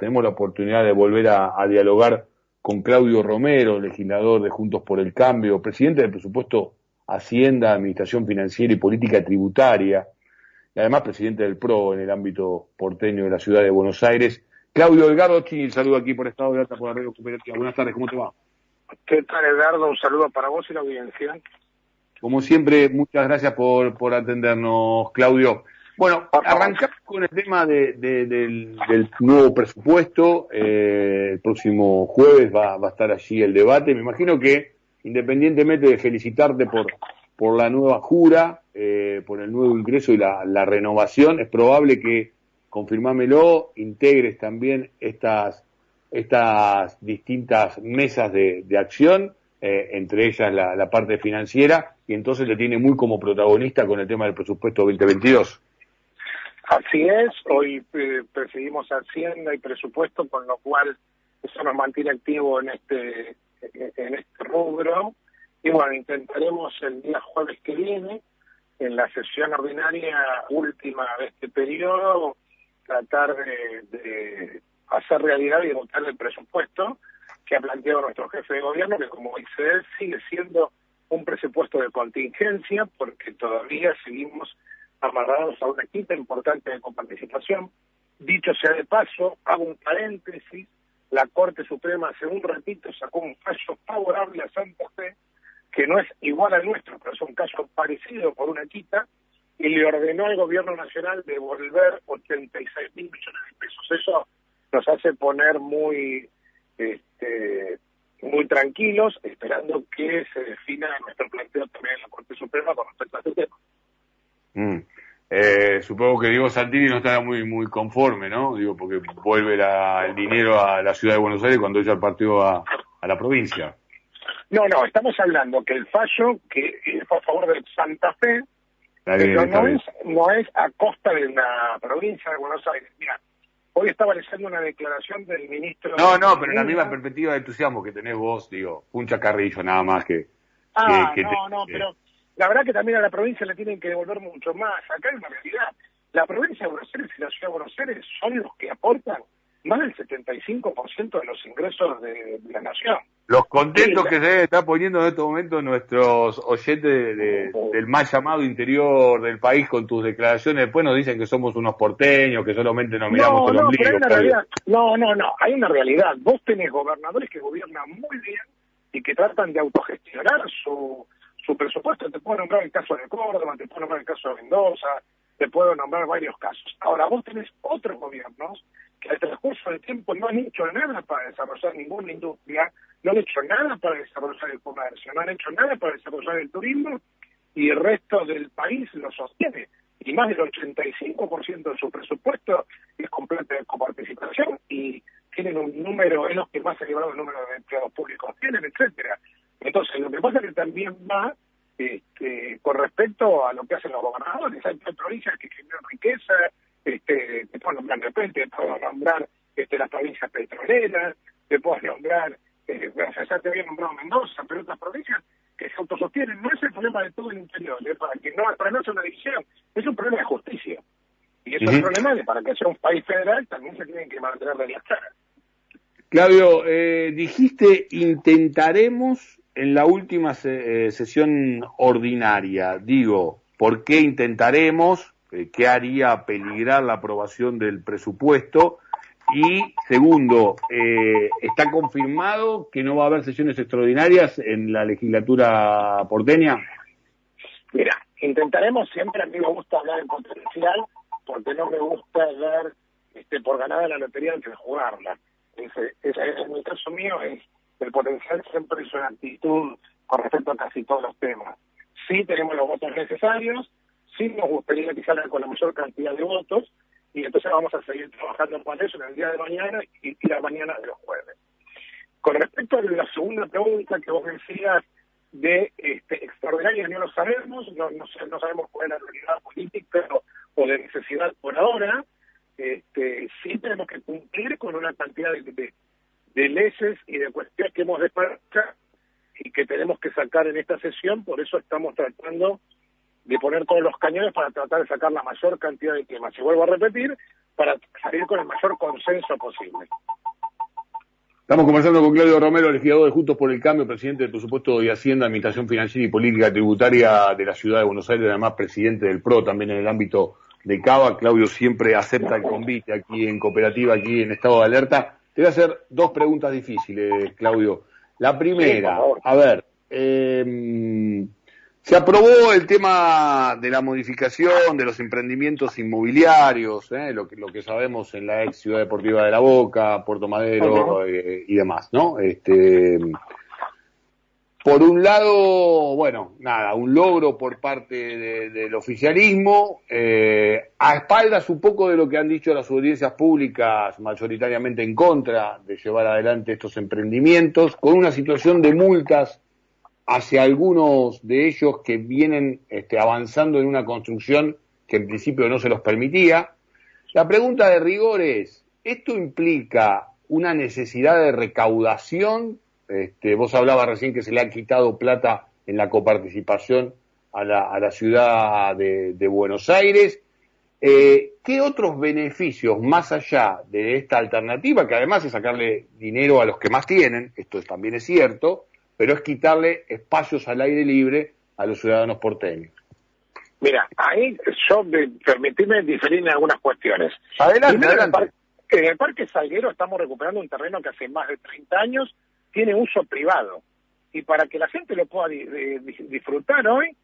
tenemos la oportunidad de volver a, dialogar con Claudio Romero, legislador de Juntos por el Cambio, presidente del presupuesto Hacienda, Administración Financiera y Política Tributaria, y además presidente del PRO en el ámbito porteño de la ciudad de Buenos Aires. Claudio Delgado Chini, saludo aquí por Estado de Alta por la Radio Cooperativa. Buenas tardes, ¿cómo te va? ¿Qué tal, Edgardo? Un saludo para vos y la audiencia. Como siempre, muchas gracias por, por atendernos, Claudio. Bueno, arrancamos con el tema del, nuevo presupuesto. Eh, el próximo jueves va, a estar allí el debate. Me imagino que, independientemente de felicitarte por, por la nueva jura, eh, por el nuevo ingreso y la, renovación, es probable que, confirmámelo, integres también estas, estas distintas mesas de, acción, eh, entre ellas la, la parte financiera, y entonces le tiene muy como protagonista con el tema del presupuesto 2022. Así es, hoy eh, perseguimos Hacienda y presupuesto, con lo cual eso nos mantiene activo en este, en este rubro. Y bueno, intentaremos el día jueves que viene, en la sesión ordinaria última de este periodo, tratar de, hacer realidad y votar el presupuesto que ha planteado nuestro jefe de gobierno, que como dice él, sigue siendo un presupuesto de contingencia, porque todavía seguimos amarrados a una quinta importante de coparticipación. Dicho sea de paso, hago un paréntesis, la Corte Suprema hace un ratito sacó un fallo favorable a Santa Fe, que no es igual al nuestro, pero es un caso parecido por una quita, y le ordenó al gobierno nacional devolver 86 mil millones de pesos. Eso nos hace poner muy, este, muy tranquilos, esperando que se defina nuestro planteo también en la Corte Suprema con respecto a este tema. Mm. Eh, supongo que Diego Santini no estará muy muy conforme, ¿no? Digo, porque vuelve el dinero a la ciudad de Buenos Aires cuando ella partió a, a la provincia. No, no, estamos hablando que el fallo que fue a favor de Santa Fe, pero no es, no es a costa de la provincia de Buenos Aires. Mira, hoy estaba leyendo una declaración del ministro... No, no, pero en la misma perspectiva de entusiasmo que tenés vos, digo, un chacarrillo nada más que... Ah, no, no, pero la verdad que también a la provincia le tienen que devolver mucho más. Acá hay una realidad. La provincia de Buenos Aires y la ciudad de Buenos Aires son los que aportan más del 75% de los ingresos de, la nación. Los contentos que se estar poniendo en estos momentos nuestros oyentes del más llamado interior del país con tus declaraciones, después nos dicen que somos unos porteños, que solamente nos miramos no, el no, no, no, no, hay una realidad. Vos tenés gobernadores que gobiernan muy bien y que tratan de autogestionar su, su presupuesto. Te puedo nombrar el caso de Córdoba, te puedo nombrar el caso de Mendoza, te puedo nombrar varios casos. Ahora, vos tenés otros gobiernos que al transcurso del tiempo no han hecho nada para desarrollar ninguna industria, no han hecho nada para desarrollar el comercio, no han hecho nada para desarrollar el turismo y el resto del país lo sostiene. Y más del 85% de su presupuesto es completo de coparticipación y tienen un número, es los que más elevado el número de empleados públicos tienen, etcétera. Entonces, lo que pasa es que también va este, con respecto a lo que hacen los gobernadores. Hay provincias que generan riqueza, este, te puedo nombrar de repente, te puedo nombrar este, las provincias petroleras, te puedo nombrar, eh, ya te había nombrado Mendoza, pero otras provincias que se autosostienen. No es el problema de todo el interior, ¿eh? para que no, para no sea una división, es un problema de justicia. Y eso es un problema de para que sea un país federal también se tienen que mantener de las caras. Claudio, eh, dijiste intentaremos en la última eh, sesión ordinaria, digo, ¿por qué intentaremos? Eh, ¿Qué haría peligrar la aprobación del presupuesto? Y segundo, eh, ¿está confirmado que no va a haber sesiones extraordinarias en la legislatura porteña? Mira, intentaremos siempre, a mí me gusta hablar en potencial, porque no me gusta dar este, por ganada la lotería antes de jugarla. Ese, ese, en el caso mío es el potencial siempre es una actitud con respecto a casi todos los temas. Sí tenemos los votos necesarios, sí nos gustaría que salgan con la mayor cantidad de votos, y entonces vamos a seguir trabajando con eso en el día de mañana y, la mañana de los jueves. Con respecto a la segunda pregunta que vos decías de este, extraordinaria, no lo sabemos, no, sabemos cuál es la realidad política o, de necesidad por ahora, este, sí tenemos que cumplir con una cantidad de leyes y de cuestiones que hemos despachado y que tenemos que sacar en esta sesión, por eso estamos tratando de poner todos los cañones para tratar de sacar la mayor cantidad de temas. Y vuelvo a repetir, para salir con el mayor consenso posible. Estamos conversando con Claudio Romero, legislador de Juntos por el Cambio, presidente del Presupuesto de Hacienda, Administración Financiera y Política Tributaria de la Ciudad de Buenos Aires, además presidente del PRO también en el ámbito de Cava. Claudio siempre acepta el convite aquí en Cooperativa, aquí en estado de alerta. Te voy a hacer dos preguntas difíciles, Claudio. La primera, a ver, eh, se aprobó el tema de la modificación de los emprendimientos inmobiliarios, ¿eh? lo, que, lo que sabemos en la ex Ciudad Deportiva de la Boca, Puerto Madero eh, y demás, ¿no? Este, por un lado, bueno, nada, un logro por parte del oficialismo, eh, a espaldas un poco de lo que han dicho las audiencias públicas, mayoritariamente en contra de llevar adelante estos emprendimientos, con una situación de multas hacia algunos de ellos que vienen este, avanzando en una construcción que en principio no se los permitía. La pregunta de rigor es, ¿esto implica una necesidad de recaudación? Este, vos hablabas recién que se le ha quitado plata en la coparticipación a la, ciudad de, Buenos Aires. Eh, ¿Qué otros beneficios más allá de esta alternativa, que además es sacarle dinero a los que más tienen, esto también es cierto, pero es quitarle espacios al aire libre a los ciudadanos porteños. Mira, ahí yo, permitime diferir en algunas cuestiones. Adelante, adelante. En el, parque, Salguero estamos recuperando un terreno que hace más de 30 años tiene uso privado. Y para que la gente lo pueda disfrutar hoy,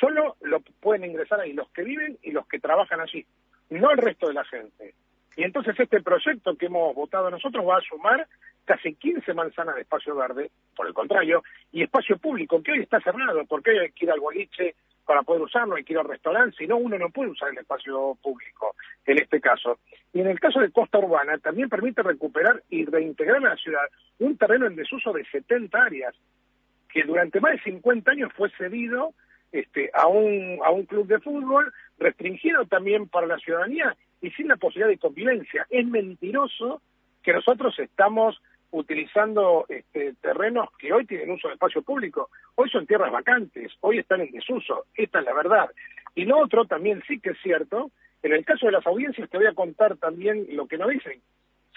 solo lo pueden ingresar ahí los que viven y los que trabajan allí, no el resto de la gente. Y entonces este proyecto que hemos votado nosotros va a sumar casi 15 manzanas de espacio verde, por el contrario, y espacio público, que hoy está cerrado, porque hoy hay que ir al boliche para poder usarlo, hay que ir al restaurante, si no uno no puede usar el espacio público, en este caso. Y en el caso de Costa Urbana, también permite recuperar y reintegrar a la ciudad un terreno en desuso de 70 áreas, que durante más de 50 años fue cedido este, a, un, a un club de fútbol, restringido también para la ciudadanía y sin la posibilidad de convivencia. Es mentiroso que nosotros estamos utilizando este, terrenos que hoy tienen uso de espacio público. Hoy son tierras vacantes, hoy están en desuso, esta es la verdad. Y lo otro también sí que es cierto, en el caso de las audiencias te voy a contar también lo que nos dicen.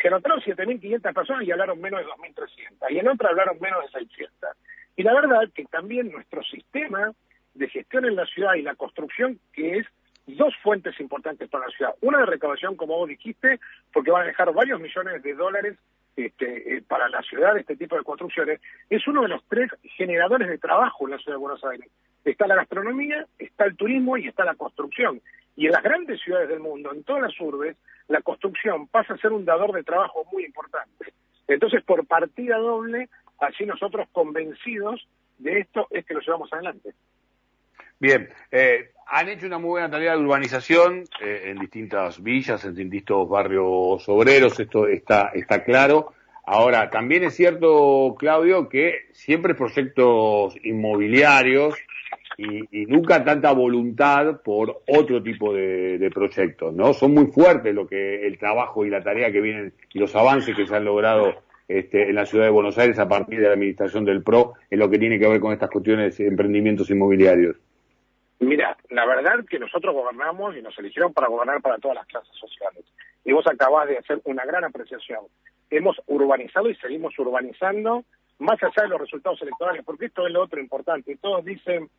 Se anotaron 7.500 personas y hablaron menos de 2.300, y en otra hablaron menos de 600. Y la verdad que también nuestro sistema de gestión en la ciudad y la construcción, que es dos fuentes importantes para la ciudad. Una de recaudación, como vos dijiste, porque van a dejar varios millones de dólares este, eh, para la ciudad este tipo de construcciones, es uno de los tres generadores de trabajo en la ciudad de Buenos Aires. Está la gastronomía, está el turismo y está la construcción. Y en las grandes ciudades del mundo, en todas las urbes, la construcción pasa a ser un dador de trabajo muy importante. Entonces, por partida doble, así nosotros convencidos de esto es que lo llevamos adelante. Bien, eh, han hecho una muy buena tarea de urbanización eh, en distintas villas, en distintos barrios obreros, esto está, está claro. Ahora, también es cierto, Claudio, que siempre proyectos inmobiliarios y, nunca tanta voluntad por otro tipo de, proyectos, ¿no? Son muy fuertes lo que el trabajo y la tarea que vienen y los avances que se han logrado este, en la ciudad de Buenos Aires a partir de la administración del PRO en lo que tiene que ver con estas cuestiones de emprendimientos inmobiliarios. Mira, la verdad que nosotros gobernamos y nos eligieron para gobernar para todas las clases sociales. Y vos acabás de hacer una gran apreciación. Hemos urbanizado y seguimos urbanizando más allá de los resultados electorales, porque esto es lo otro importante. Todos dicen,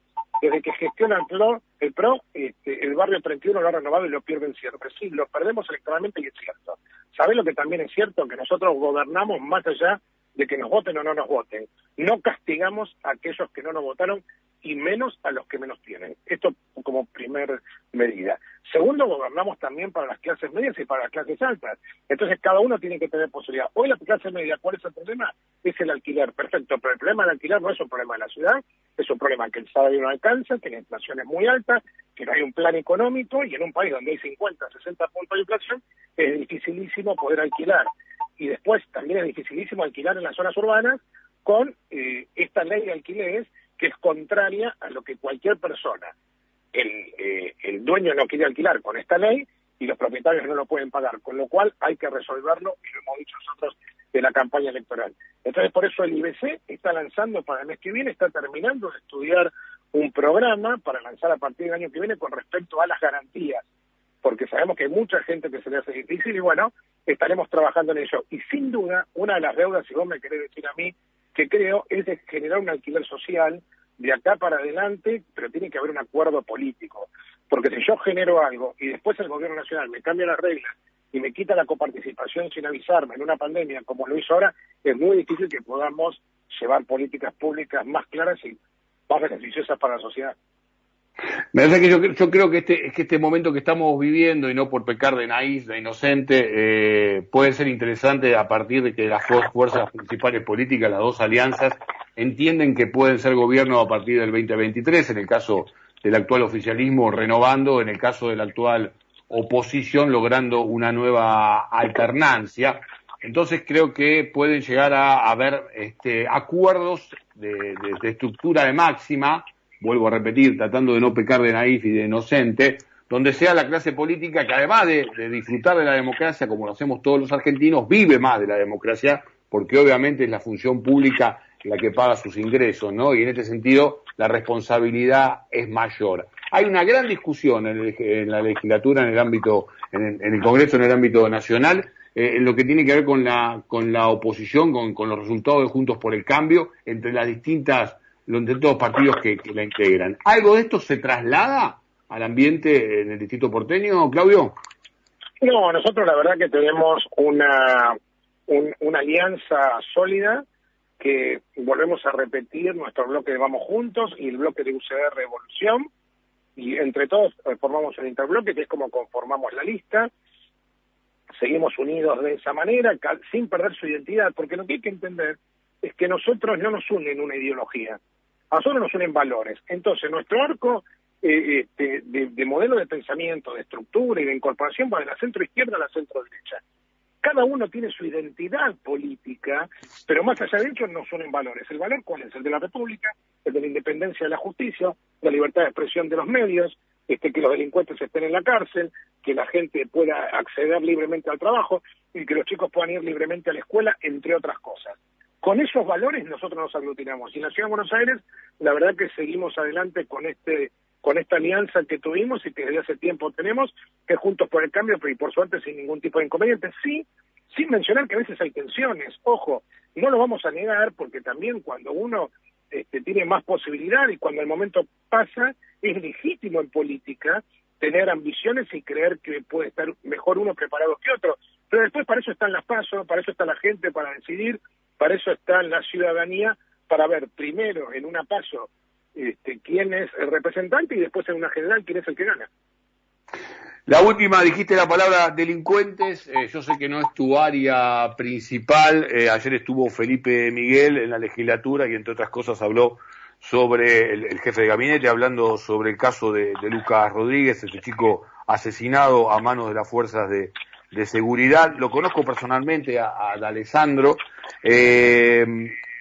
desde que gestiona el PRO, el, PRO este, el barrio 31 lo ha renovado y lo pierden siempre. Sí, lo perdemos electoralmente y es cierto. ¿Sabés lo que también es cierto? Que nosotros gobernamos más allá de que nos voten o no nos voten. No castigamos a aquellos que no nos votaron y menos a los que menos tienen. Esto como primer medida. Segundo, gobernamos también para las clases medias y para las clases altas. Entonces cada uno tiene que tener posibilidad. Hoy la clase media, ¿cuál es el problema? Es el alquiler. Perfecto, pero el problema del alquiler no es un problema de la ciudad, es un problema que el salario no alcanza, que la inflación es muy alta, que no hay un plan económico y en un país donde hay 50, 60 puntos de inflación es dificilísimo poder alquilar. Y después también es dificilísimo alquilar en las zonas urbanas con eh, esta ley de alquileres que es contraria a lo que cualquier persona, el, eh, el dueño no quiere alquilar con esta ley y los propietarios no lo pueden pagar, con lo cual hay que resolverlo, y lo hemos dicho nosotros en la campaña electoral. Entonces, por eso el IBC está lanzando para el mes que viene, está terminando de estudiar un programa para lanzar a partir del año que viene con respecto a las garantías, porque sabemos que hay mucha gente que se le hace difícil y bueno, estaremos trabajando en ello. Y sin duda, una de las deudas, si vos me querés decir a mí, que creo es de generar un alquiler social de acá para adelante, pero tiene que haber un acuerdo político. Porque si yo genero algo y después el gobierno nacional me cambia las reglas y me quita la coparticipación sin avisarme en una pandemia como lo hizo ahora, es muy difícil que podamos llevar políticas públicas más claras y más beneficiosas para la sociedad. Me parece que yo, yo creo que este, es que este momento que estamos viviendo, y no por pecar de naíz, de inocente, eh, puede ser interesante a partir de que las dos fuerzas principales políticas, las dos alianzas, entienden que pueden ser gobierno a partir del 2023, en el caso del actual oficialismo renovando, en el caso de la actual oposición logrando una nueva alternancia. Entonces creo que pueden llegar a haber este, acuerdos de, estructura de máxima, vuelvo a repetir, tratando de no pecar de naif y de inocente, donde sea la clase política que además de, disfrutar de la democracia, como lo hacemos todos los argentinos, vive más de la democracia, porque obviamente es la función pública la que paga sus ingresos, ¿no? Y en este sentido la responsabilidad es mayor. Hay una gran discusión en, la legislatura, en el ámbito, en el, Congreso, en el ámbito nacional, eh, en lo que tiene que ver con la, con la oposición, con, los resultados de Juntos por el Cambio, entre las distintas, los distintos partidos que, la integran. ¿Algo de esto se traslada al ambiente en el distrito porteño, Claudio? No, nosotros la verdad que tenemos una, una alianza sólida que volvemos a repetir nuestro bloque de Vamos Juntos y el bloque de UCR Revolución, y entre todos eh, formamos el interbloque, que es como conformamos la lista. Seguimos unidos de esa manera, sin perder su identidad, porque lo que hay que entender es que nosotros no nos unen una ideología, a nosotros nos unen valores. Entonces, nuestro arco eh, este, de, de, modelo de pensamiento, de estructura y de incorporación va de la centro izquierda a la centro derecha cada uno tiene su identidad política, pero más allá de ello no son en valores. ¿El valor cuál es? El de la República, el de la independencia de la justicia, la libertad de expresión de los medios, este, que los delincuentes estén en la cárcel, que la gente pueda acceder libremente al trabajo y que los chicos puedan ir libremente a la escuela, entre otras cosas. Con esos valores nosotros nos aglutinamos. Y en la Ciudad de Buenos Aires, la verdad que seguimos adelante con este con esta alianza que tuvimos y que desde hace tiempo tenemos, que Juntos por el Cambio, pero y por suerte sin ningún tipo de inconveniente. Sí, sin mencionar que a veces hay tensiones, ojo, no lo vamos a negar porque también cuando uno este, tiene más posibilidad y cuando el momento pasa, es legítimo en política tener ambiciones y creer que puede estar mejor uno preparado que otro. Pero después para eso están las pasos, para eso está la gente para decidir, para eso está la ciudadanía, para ver primero en una paso este, quién es el representante y después en una general quién es el que gana. La última, dijiste la palabra delincuentes, eh, yo sé que no es tu área principal, eh, ayer estuvo Felipe Miguel en la legislatura y entre otras cosas habló sobre el, jefe de gabinete, hablando sobre el caso de, Lucas Rodríguez, ese chico asesinado a manos de las fuerzas de, seguridad. Lo conozco personalmente a, Alessandro. Eh,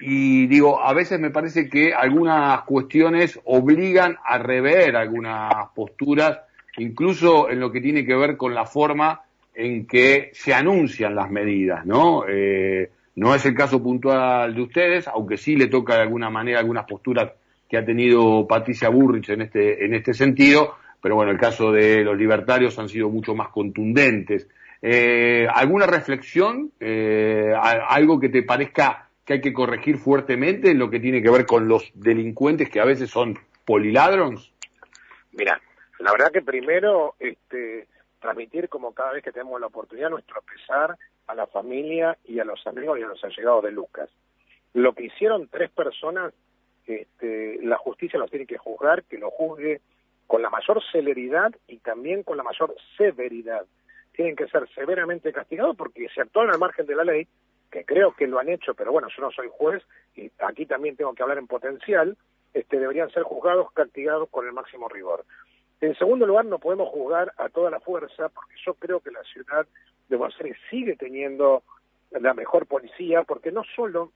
y digo, a veces me parece que algunas cuestiones obligan a rever algunas posturas, incluso en lo que tiene que ver con la forma en que se anuncian las medidas, ¿no? Eh, no es el caso puntual de ustedes, aunque sí le toca de alguna manera algunas posturas que ha tenido Patricia Burrich en este, en este sentido, pero bueno, el caso de los libertarios han sido mucho más contundentes. Eh, ¿Alguna reflexión? Eh, ¿Algo que te parezca que hay que corregir fuertemente en lo que tiene que ver con los delincuentes que a veces son poliladrons? Mira, la verdad que primero este, transmitir como cada vez que tenemos la oportunidad nuestro pesar a la familia y a los amigos y a los allegados de Lucas. Lo que hicieron tres personas, este, la justicia los tiene que juzgar, que lo juzgue con la mayor celeridad y también con la mayor severidad. Tienen que ser severamente castigados porque se actúan al margen de la ley que creo que lo han hecho, pero bueno, yo no soy juez y aquí también tengo que hablar en potencial, este, deberían ser juzgados, castigados con el máximo rigor. En segundo lugar, no podemos juzgar a toda la fuerza, porque yo creo que la ciudad de Buenos Aires sigue teniendo la mejor policía, porque no solo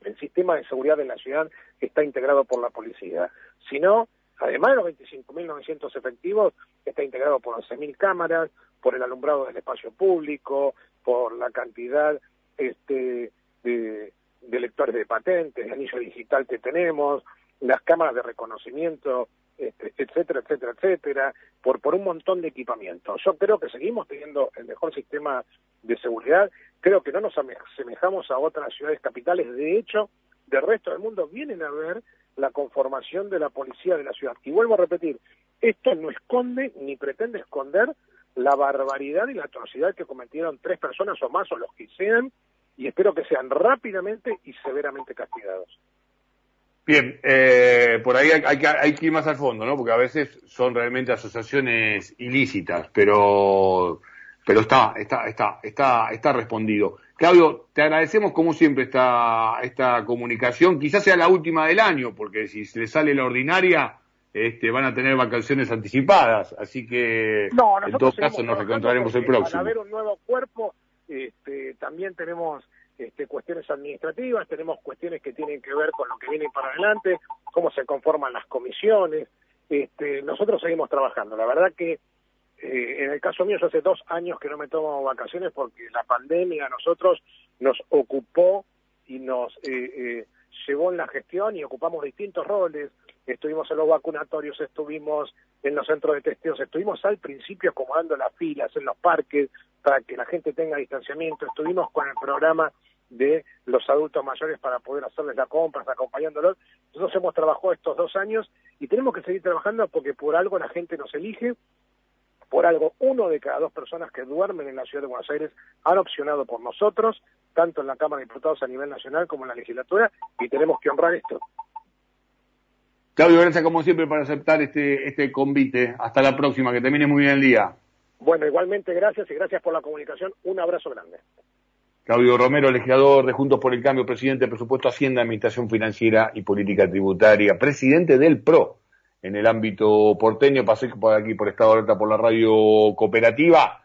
el sistema de seguridad de la ciudad está integrado por la policía, sino, además de los 25.900 efectivos, está integrado por 11.000 cámaras, por el alumbrado del espacio público, por la cantidad este, de, lectores de patentes, de anillo digital que tenemos, las cámaras de reconocimiento, este, etcétera, etcétera, etcétera, por, por un montón de equipamientos. Yo creo que seguimos teniendo el mejor sistema de seguridad, creo que no nos asemejamos a otras ciudades capitales, de hecho, del resto del mundo vienen a ver la conformación de la policía de la ciudad. Y vuelvo a repetir, esto no esconde ni pretende esconder la barbaridad y la atrocidad que cometieron tres personas o más o los que sean, y espero que sean rápidamente y severamente castigados. Bien, eh, por ahí hay, que, hay que ir más al fondo, ¿no? Porque a veces son realmente asociaciones ilícitas, pero pero está, está, está, está, está respondido. Claudio, te agradecemos como siempre esta, esta comunicación. Quizás sea la última del año, porque si se le sale la ordinaria, este, van a tener vacaciones anticipadas. Así que, en todo caso, nos encontraremos el próximo. Para ver un nuevo cuerpo, este, también tenemos este, cuestiones administrativas, tenemos cuestiones que tienen que ver con lo que viene para adelante, cómo se conforman las comisiones. Este, nosotros seguimos trabajando. La verdad que eh, en el caso mío, yo hace dos años que no me tomo vacaciones porque la pandemia a nosotros nos ocupó y nos eh, eh, llevó en la gestión y ocupamos distintos roles. Estuvimos en los vacunatorios, estuvimos en los centros de testeos, estuvimos al principio acomodando las filas en los parques para que la gente tenga distanciamiento, estuvimos con el programa de los adultos mayores para poder hacerles las compras, acompañándolos. Nosotros hemos trabajado estos dos años y tenemos que seguir trabajando porque por algo la gente nos elige por algo, uno de cada dos personas que duermen en la ciudad de Buenos Aires han opcionado por nosotros, tanto en la Cámara de Diputados a nivel nacional como en la legislatura, y tenemos que honrar esto. Claudio, gracias como siempre por aceptar este, este convite. Hasta la próxima, que termine muy bien el día. Bueno, igualmente gracias y gracias por la comunicación. Un abrazo grande. Claudio Romero, legislador de Juntos por el Cambio, presidente de Presupuesto Hacienda, Administración Financiera y Política Tributaria, presidente del PRO en el ámbito porteño, pasé por aquí por Estado Alerta por la radio cooperativa.